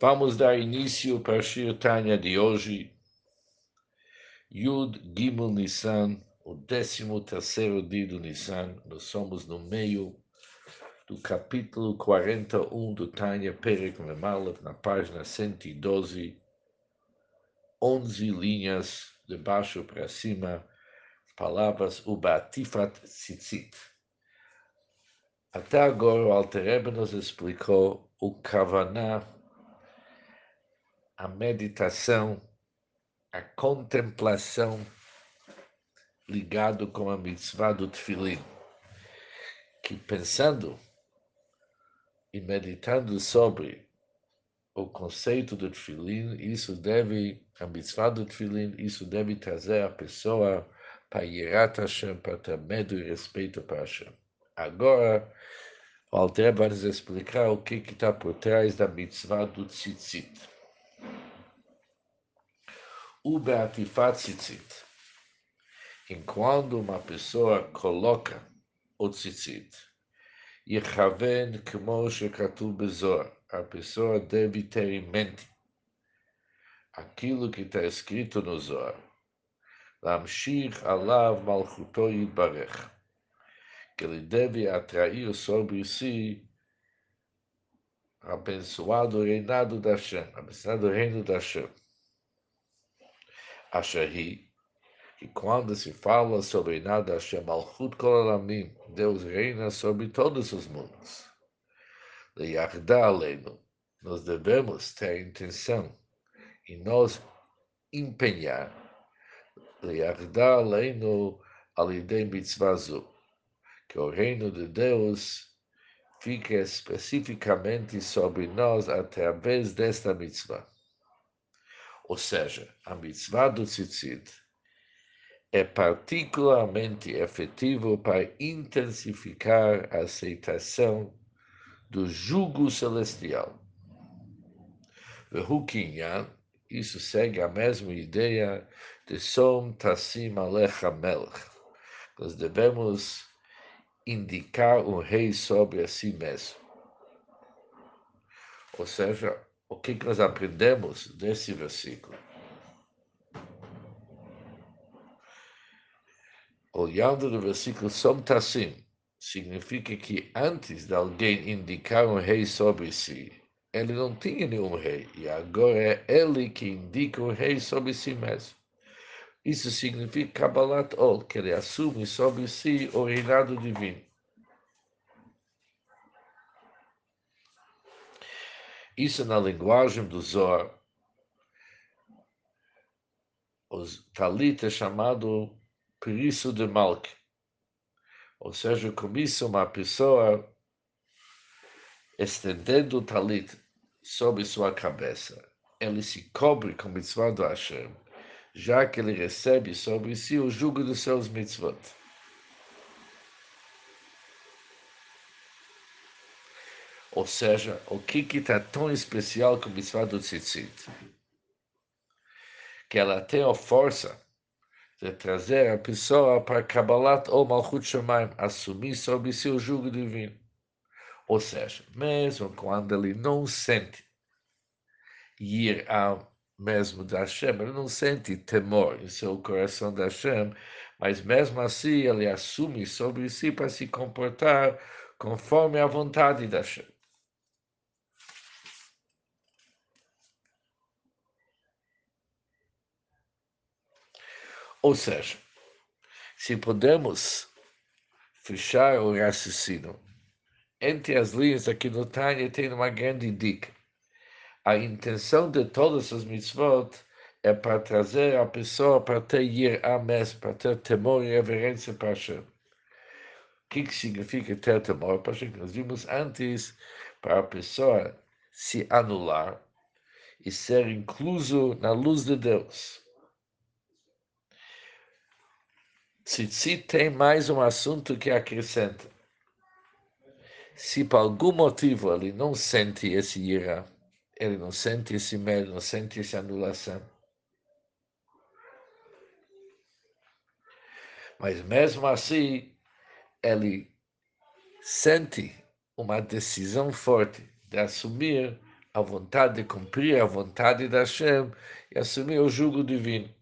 Vamos dar início para a Shir Tanya de hoje, Yud Gimel Nissan, o décimo terceiro dia do Nissan. Nós somos no meio do capítulo 41 do Tanya Perek Memalev, na página 112, 11 linhas de baixo para cima, palavras Ubatifat Tzitzit. Até agora o Alter nos explicou o Kavaná a meditação, a contemplação ligado com a mitzvah do tefilim, que pensando e meditando sobre o conceito do tefilim, isso deve, a mitzvah do tefilim, isso deve trazer a pessoa para Yirat Hashem, para ter medo e respeito para Hashem. Agora, o Alter vai nos explicar o que está por trás da mitzvah do tzitzit. O Beatifat Tzitzit. Enquanto uma pessoa coloca o tzitzit, Yechaven Kmo Shekatu Bezor, a pessoa deve ter em mente aquilo que está escrito no Zohar. Lamshir Alav Malchuto Yitbarech, que ele deve atrair sobre si abençoado reinado da Hashem, abençoado reino da Hashem. Asherhi, que quando se fala sobre nada Hashem Malchut Kolalamim, Deus reina sobre todos os mundos. Aleinu, nós devemos ter a intenção e nós empenhar Leiyarda Aleinu Alidei Mitzvazu, que o reino de Deus fica especificamente sobre nós através desta mitzvah. Ou seja, a mitzvah do tzitzit é particularmente efetivo para intensificar a aceitação do jugo celestial. Vehukinyan, isso segue a mesma ideia de Som Tassim Alech Melch. Nós devemos indicar um rei sobre si mesmo. Ou seja, o que, nós aprendemos desse versículo? Olhando no versículo Som Tassim, significa que antes de alguém indicar um rei sobre si, ele não tinha nenhum rei, e agora é ele que indica um rei sobre si mesmo. Isso significa Kabbalat Ol, que ele assume sobre si o reinado divino. Isso na linguagem do Zohar. O talit é chamado periço de Malk. Ou seja, com isso uma pessoa estendendo o talit sobre sua cabeça. Ele se cobre com mitzvah do Hashem, já que ele recebe sobre si o jugo dos seus mitzvot. Ou seja, o que está tão especial com o mitzvah do tzitzit? Que ela tem a força de trazer a pessoa para Kabbalat ou Malchut Shemaim, assumir sobre si o jugo divino. Ou seja, mesmo quando ele não sente ir ao mesmo da Hashem, ele não sente temor em seu coração da Hashem, mas mesmo assim ele assume sobre si para se comportar conforme a vontade da Hashem. Ou seja, se podemos fechar o raciocínio entre as linhas aqui no Tânia, tem uma grande dica. A intenção de todas as mitzvot é para trazer a pessoa para ter ir a mesmo, para ter temor e reverência para Hashem. O que, que significa ter temor para Hashem? Nós vimos antes para a pessoa se anular e ser incluso na luz de Deus. Tzitzit tem mais um assunto que acrescenta. Se por algum motivo ele não sente esse ira, ele não sente esse medo, não sente essa anulação, mas mesmo assim, ele sente uma decisão forte de assumir a vontade de cumprir a vontade da Hashem e assumir o jugo divino.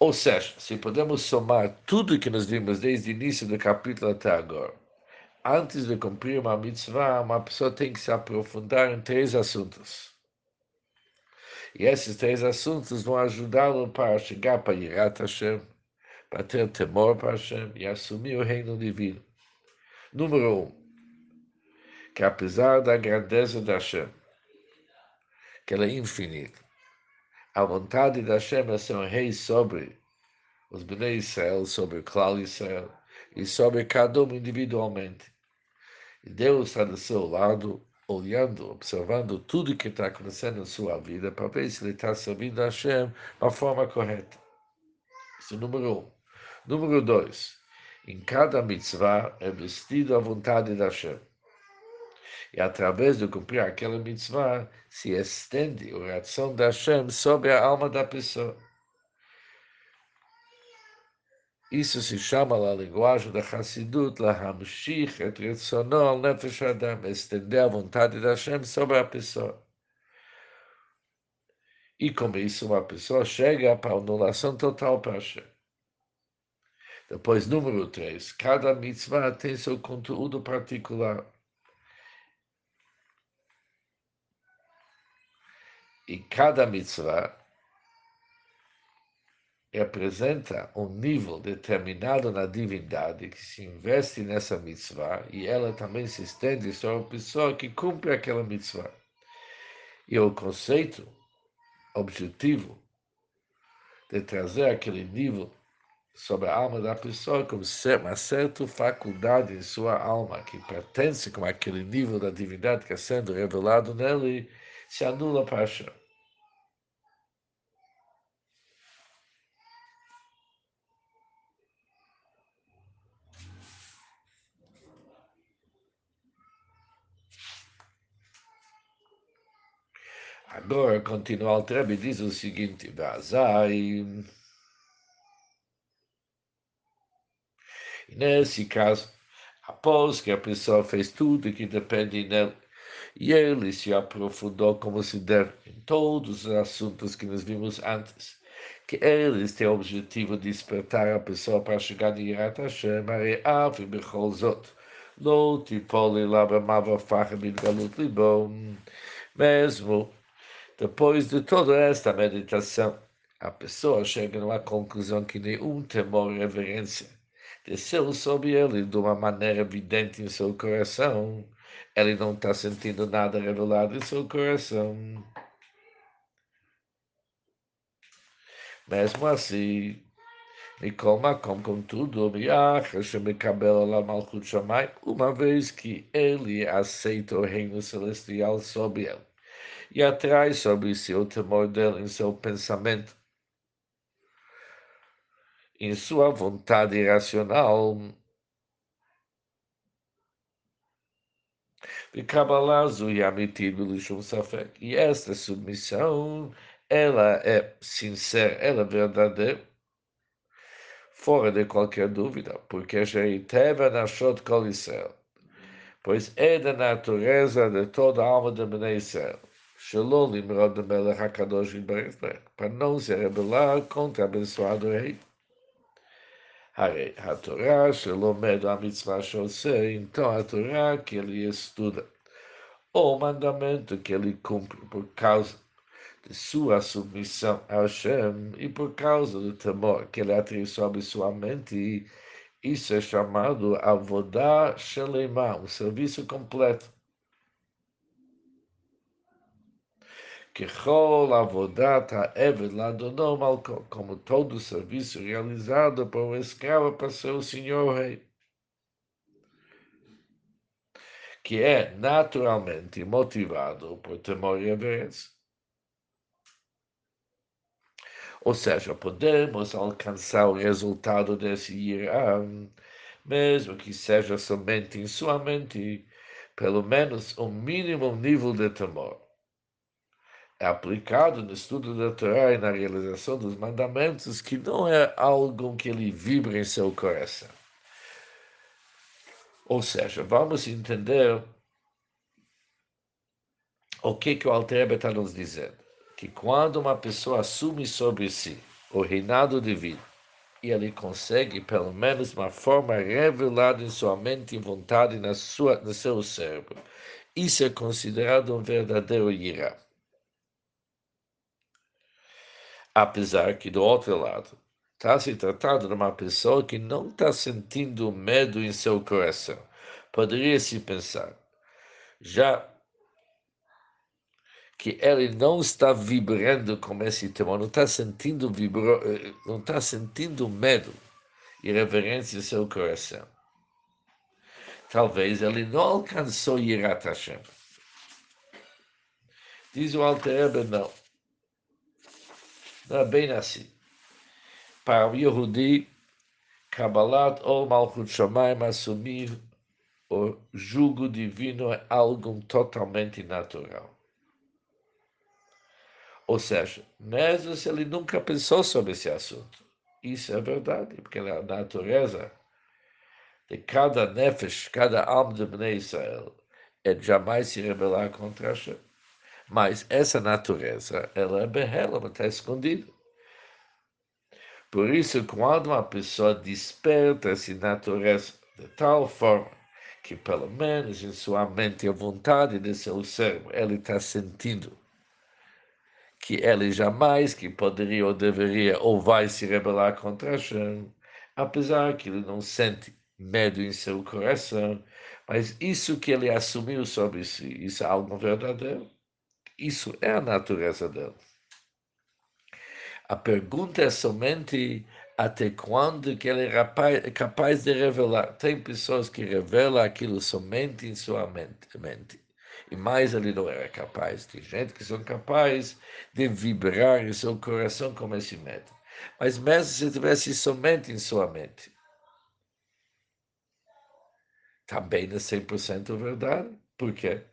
Ou seja, se podemos somar tudo que nós vimos desde o início do capítulo até agora, antes de cumprir uma mitzvah, uma pessoa tem que se aprofundar em três assuntos. E esses três assuntos vão ajudá-lo para chegar para Yirat Hashem, para ter temor para Hashem e assumir o reino divino. Número um, que apesar da grandeza da Hashem, que ela é infinita, a vontade da Hashem é ser um rei sobre os Bnei Israel, sobre o Klal Israel e sobre cada um individualmente. E Deus está do seu lado, olhando, observando tudo que está acontecendo na sua vida, para ver se ele está servindo a Hashem da forma correta. Isso é número um. Número dois, em cada mitzvah é vestido a vontade da Hashem. E através de cumprir aquela mitzvah, se estende a reação da Hashem sobre a alma da pessoa. Isso se chama na linguagem da Hassidut, la hamshich et retzono al nefesh adam, estender a vontade da Hashem sobre a pessoa. E com isso uma pessoa chega para a anulação total para Hashem. Depois, número 3, cada mitzvah tem seu conteúdo particular. E cada mitzvah representa um nível determinado na divindade que se investe nessa mitzvah e ela também se estende sobre a pessoa que cumpre aquela mitzvah. E o conceito objetivo de trazer aquele nível sobre a alma da pessoa como uma certa faculdade em sua alma que pertence com aquele nível da divindade que está sendo revelado nele se anula para Hashem. Agora, continua o Trebe, diz o seguinte, Vazai. Nesse caso, após que a pessoa fez tudo que depende dele, e ele se aprofundou como se deve em todos os assuntos que nós vimos antes, que eles têm o objetivo de despertar a pessoa para chegar em Yirat Hashem, Areav e Bechol Zot. Não Poli lá Mava farra mitgalut libom. Mesmo depois de toda esta meditação, a pessoa chega numa conclusão que nenhum temor e reverência desceu sobre ele de uma maneira evidente em seu coração. Ele não está sentindo nada revelado em seu coração. Mesmo assim, Mikol Makom, contudo, uma vez que ele aceita o reino celestial sobre ele e atrai sobre si o temor dele em seu pensamento, em sua vontade irracional. E esta submissão, ela é sincera, ela é verdadeira, fora de qualquer dúvida, porque já teve na Shot Kol Israel, pois é da natureza de toda a alma de Bnei Israel Shalom HaKadosh para não se rebelar contra o abençoado rei. A Torá, Shalom Medo então a Torá que ele estuda, ou o mandamento que ele cumpre por causa de sua submissão a Hashem e por causa do temor que ele atrai sobre sua mente, isso é chamado Avodá Shalema, um serviço completo. Como todo serviço realizado por um escravo para seu senhor rei, que é naturalmente motivado por temor e reverência. Ou seja, podemos alcançar o resultado desse irá, mesmo que seja somente em sua mente, pelo menos um mínimo nível de temor é aplicado no estudo da Torá e na realização dos mandamentos, que não é algo que ele vibra em seu coração. Ou seja, vamos entender o que, que o Alter está nos dizendo. Que quando uma pessoa assume sobre si o reinado divino, e ele consegue, pelo menos uma forma revelada em sua mente e vontade, na sua, no seu cérebro, isso é considerado um verdadeiro irá. Apesar que, do outro lado, está se tratando de uma pessoa que não está sentindo medo em seu coração. Poderia se pensar, já que ele não está vibrando com esse temor, não está sentindo vibro, eh, não está sentindo medo e reverência em seu coração. Talvez ele não alcançou Yirat Hashem. Diz o Alter não. Não é bem assim. Para o Yehudi, Kabbalat ou Malchut Shamayim assumir o jugo divino é algo totalmente natural. Ou seja, mesmo se ele nunca pensou sobre esse assunto. Isso é verdade, porque a natureza de cada nefesh, cada alma de Bnei Israel, é jamais se rebelar contra Hashem. Mas essa natureza, ela é behela, está escondida. Por isso, quando uma pessoa desperta essa natureza de tal forma que, pelo menos em sua mente e vontade de seu cérebro, ele está sentindo que ele jamais que poderia ou deveria ou vai se rebelar contra Hashem, apesar que ele não sente medo em seu coração, mas isso que ele assumiu sobre si, isso é algo verdadeiro. Isso é a natureza dele. A pergunta é somente até quando que ele é capaz de revelar. Tem pessoas que revelam aquilo somente em sua mente. e mais ele não era capaz. Tem gente que são capazes de vibrar em seu coração com esse medo. Mas mesmo se tivesse somente em sua mente, também não é 100% verdade. Por quê?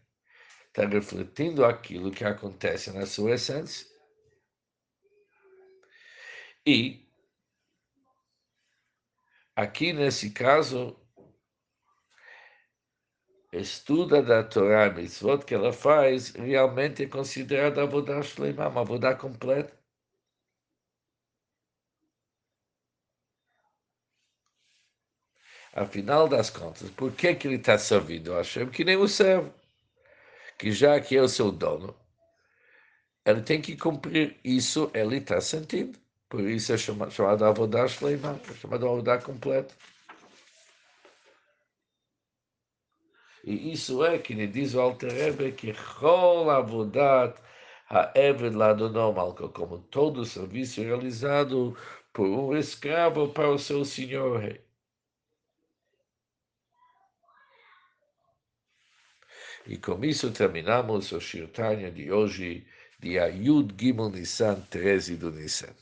Está refletindo aquilo que acontece na sua essência. E, aqui nesse caso, estuda da Torá, mitzvot que ela faz, realmente é considerada avodah shleimah, uma avodah completa. Afinal das contas, por que, que ele está servindo a Hashem? Que nem o servo. Que já que é o seu dono, ele tem que cumprir isso, ele está sentindo. Por isso é chamado, chamado Avodah Shleimah, é chamado Avodah completa. E isso é que lhe diz o Alter Rebbe que Chol Avodat Ha'eved Ladonom, como todo serviço realizado por um escravo para o seu senhor rei. E com isso terminamos o Shirtanya de hoje, dia Yud Gimel Nissan 13 do Nissan.